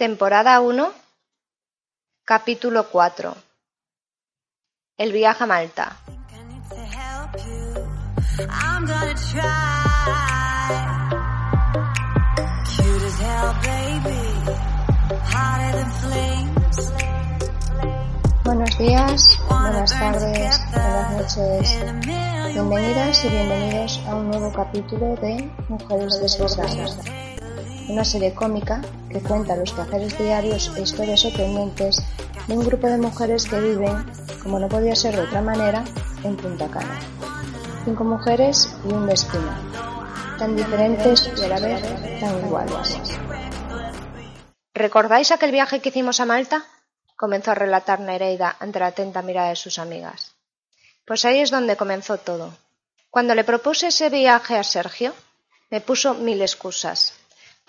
Temporada 1 Capítulo 4 El viaje a Malta. Buenos días, buenas tardes, buenas noches. Bienvenidas y bienvenidos a un nuevo capítulo de Mujeres Desbordadas una serie cómica que cuenta los quehaceres diarios e historias sorprendentes de un grupo de mujeres que viven, como no podía ser de otra manera, en Punta Cana. Cinco mujeres y un destino, tan diferentes y a la vez tan iguales. ¿Recordáis aquel viaje que hicimos a Malta? comenzó a relatar Nereida ante la atenta mirada de sus amigas. Pues ahí es donde comenzó todo. Cuando le propuse ese viaje a Sergio, me puso mil excusas,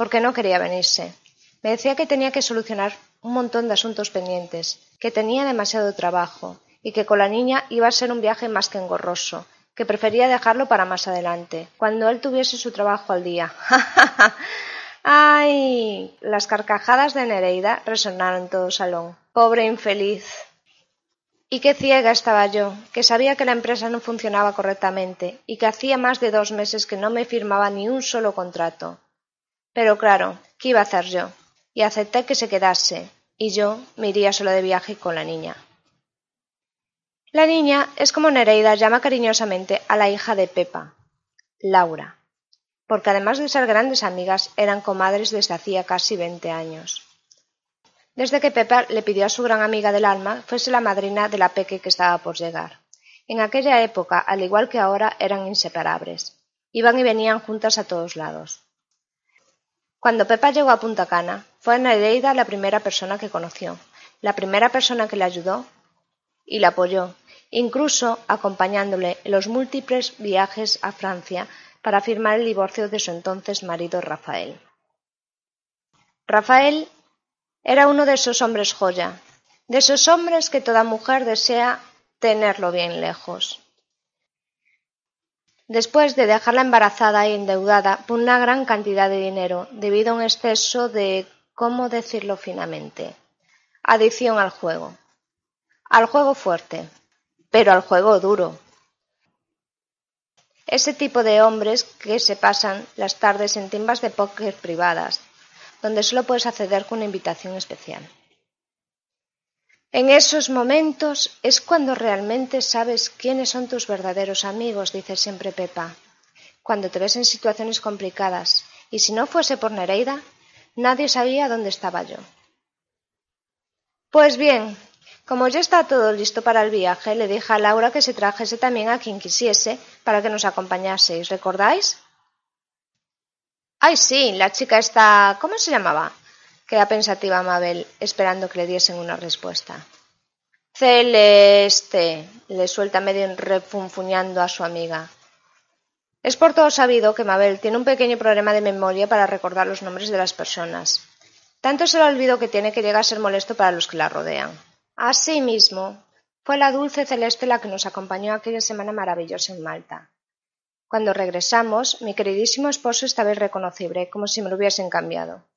porque no quería venirse. Me decía que tenía que solucionar un montón de asuntos pendientes, que tenía demasiado trabajo y que con la niña iba a ser un viaje más que engorroso, que prefería dejarlo para más adelante, cuando él tuviese su trabajo al día. ¡Ay! Las carcajadas de Nereida resonaron en todo salón. Pobre infeliz. Y qué ciega estaba yo, que sabía que la empresa no funcionaba correctamente y que hacía más de dos meses que no me firmaba ni un solo contrato. Pero claro, ¿qué iba a hacer yo? Y acepté que se quedase, y yo me iría sola de viaje con la niña. La niña es como Nereida llama cariñosamente a la hija de Pepa, Laura, porque además de ser grandes amigas, eran comadres desde hacía casi veinte años. Desde que Pepa le pidió a su gran amiga del alma fuese la madrina de la peque que estaba por llegar. En aquella época, al igual que ahora, eran inseparables. Iban y venían juntas a todos lados. Cuando Pepa llegó a Punta Cana, fue Nereida la primera persona que conoció, la primera persona que le ayudó y la apoyó, incluso acompañándole en los múltiples viajes a Francia para firmar el divorcio de su entonces marido Rafael. Rafael era uno de esos hombres joya, de esos hombres que toda mujer desea tenerlo bien lejos después de dejarla embarazada y endeudada por una gran cantidad de dinero debido a un exceso de ¿cómo decirlo finamente? adicción al juego. Al juego fuerte, pero al juego duro. Ese tipo de hombres que se pasan las tardes en timbas de póker privadas, donde solo puedes acceder con una invitación especial. En esos momentos es cuando realmente sabes quiénes son tus verdaderos amigos, dice siempre Pepa. Cuando te ves en situaciones complicadas, y si no fuese por Nereida, nadie sabía dónde estaba yo. Pues bien, como ya está todo listo para el viaje, le dije a Laura que se trajese también a quien quisiese para que nos acompañaseis. ¿Recordáis? Ay, sí, la chica está. ¿Cómo se llamaba? Queda pensativa Mabel, esperando que le diesen una respuesta. Celeste, le suelta medio refunfuñando a su amiga. Es por todo sabido que Mabel tiene un pequeño problema de memoria para recordar los nombres de las personas. Tanto se le olvido que tiene que llegar a ser molesto para los que la rodean. Asimismo, fue la dulce Celeste la que nos acompañó aquella semana maravillosa en Malta. Cuando regresamos, mi queridísimo esposo estaba irreconocible, como si me lo hubiesen cambiado.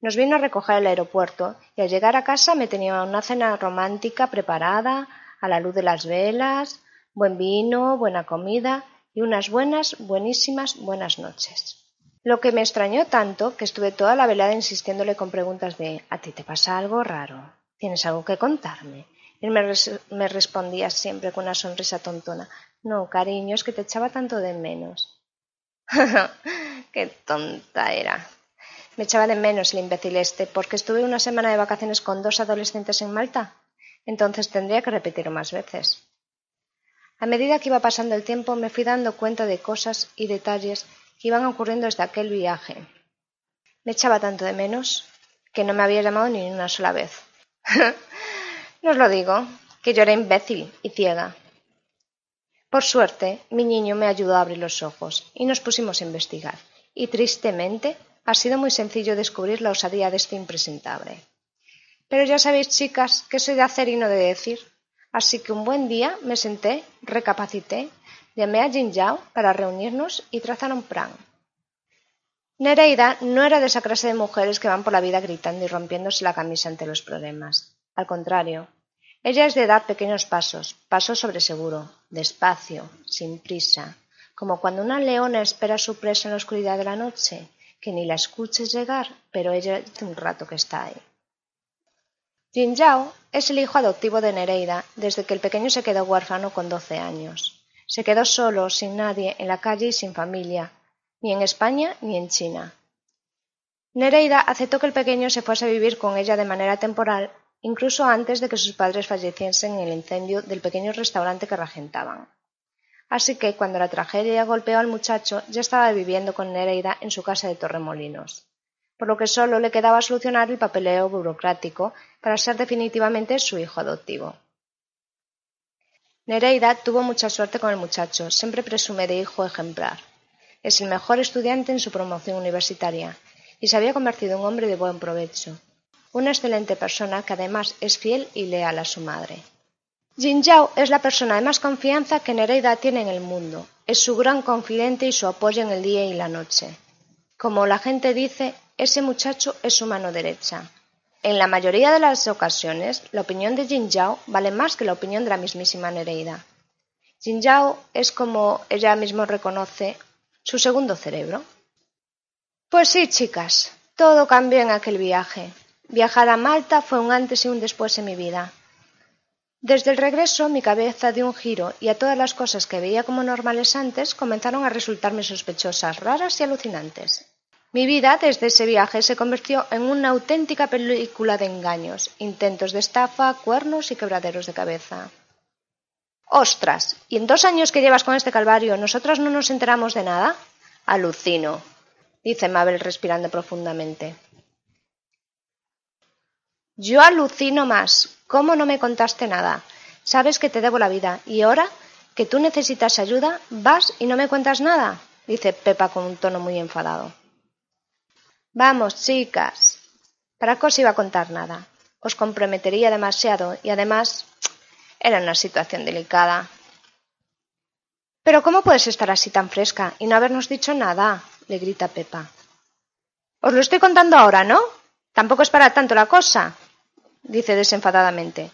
Nos vino a recoger al aeropuerto y al llegar a casa me tenía una cena romántica preparada, a la luz de las velas, buen vino, buena comida y unas buenas, buenísimas, buenas noches. Lo que me extrañó tanto que estuve toda la velada insistiéndole con preguntas de ¿A ti te pasa algo raro? ¿Tienes algo que contarme? Él me, me respondía siempre con una sonrisa tontona No, cariño, es que te echaba tanto de menos. ¡Qué tonta era! Me echaba de menos el imbécil este, porque estuve una semana de vacaciones con dos adolescentes en Malta. Entonces tendría que repetirlo más veces. A medida que iba pasando el tiempo me fui dando cuenta de cosas y detalles que iban ocurriendo desde aquel viaje. Me echaba tanto de menos. que no me había llamado ni una sola vez. no os lo digo, que yo era imbécil y ciega. Por suerte, mi niño me ayudó a abrir los ojos y nos pusimos a investigar. Y tristemente, ha sido muy sencillo descubrir la osadía de este impresentable. Pero ya sabéis, chicas, que soy de hacer y no de decir. Así que un buen día me senté, recapacité, llamé a Jin Yao para reunirnos y trazar un plan. Nereida no era de esa clase de mujeres que van por la vida gritando y rompiéndose la camisa ante los problemas. Al contrario, ella es de dar pequeños pasos, pasos sobre seguro, despacio, sin prisa, como cuando una leona espera a su presa en la oscuridad de la noche, que ni la escuches llegar, pero ella hace un rato que está ahí. Jin Yao es el hijo adoptivo de Nereida desde que el pequeño se quedó huérfano con doce años. Se quedó solo, sin nadie, en la calle y sin familia, ni en España ni en China. Nereida aceptó que el pequeño se fuese a vivir con ella de manera temporal, incluso antes de que sus padres falleciesen en el incendio del pequeño restaurante que regentaban. Así que cuando la tragedia golpeó al muchacho, ya estaba viviendo con Nereida en su casa de Torremolinos, por lo que solo le quedaba solucionar el papeleo burocrático para ser definitivamente su hijo adoptivo. Nereida tuvo mucha suerte con el muchacho, siempre presume de hijo ejemplar. Es el mejor estudiante en su promoción universitaria y se había convertido en hombre de buen provecho, una excelente persona que además es fiel y leal a su madre. Jin Yao es la persona de más confianza que Nereida tiene en el mundo. Es su gran confidente y su apoyo en el día y la noche. Como la gente dice, ese muchacho es su mano derecha. En la mayoría de las ocasiones, la opinión de Jin Yao vale más que la opinión de la mismísima Nereida. Jin Yao es, como ella misma reconoce, su segundo cerebro. Pues sí, chicas, todo cambió en aquel viaje. Viajar a Malta fue un antes y un después en mi vida. Desde el regreso mi cabeza dio un giro y a todas las cosas que veía como normales antes comenzaron a resultarme sospechosas, raras y alucinantes. Mi vida desde ese viaje se convirtió en una auténtica película de engaños, intentos de estafa, cuernos y quebraderos de cabeza. ¡Ostras! ¿Y en dos años que llevas con este calvario nosotras no nos enteramos de nada? Alucino, dice Mabel respirando profundamente. Yo alucino más. ¿Cómo no me contaste nada? Sabes que te debo la vida y ahora que tú necesitas ayuda, vas y no me cuentas nada, dice Pepa con un tono muy enfadado. Vamos, chicas. ¿Para qué os iba a contar nada? Os comprometería demasiado y además era una situación delicada. Pero ¿cómo puedes estar así tan fresca y no habernos dicho nada? le grita Pepa. Os lo estoy contando ahora, ¿no? Tampoco es para tanto la cosa, dice desenfadadamente.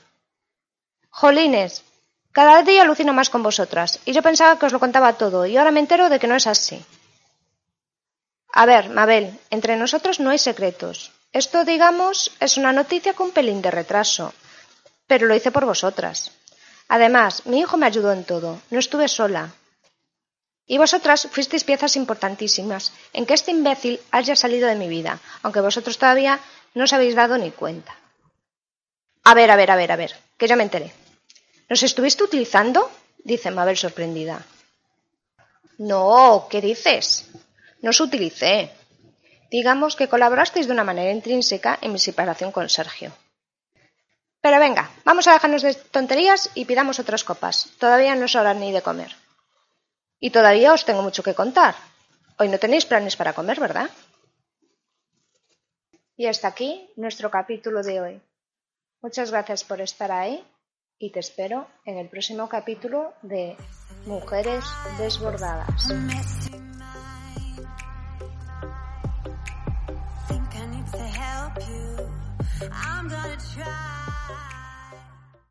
Jolines, cada día alucino más con vosotras, y yo pensaba que os lo contaba todo, y ahora me entero de que no es así. A ver, Mabel, entre nosotros no hay secretos. Esto, digamos, es una noticia con un pelín de retraso, pero lo hice por vosotras. Además, mi hijo me ayudó en todo, no estuve sola. Y vosotras fuisteis piezas importantísimas en que este imbécil haya salido de mi vida, aunque vosotros todavía no os habéis dado ni cuenta. A ver, a ver, a ver, a ver, que ya me enteré. ¿Nos estuviste utilizando? dice Mabel sorprendida. No, ¿qué dices? No os utilicé. Digamos que colaborasteis de una manera intrínseca en mi separación con Sergio. Pero venga, vamos a dejarnos de tonterías y pidamos otras copas. Todavía no es hora ni de comer. Y todavía os tengo mucho que contar. Hoy no tenéis planes para comer, ¿verdad? Y hasta aquí nuestro capítulo de hoy. Muchas gracias por estar ahí y te espero en el próximo capítulo de Mujeres Desbordadas.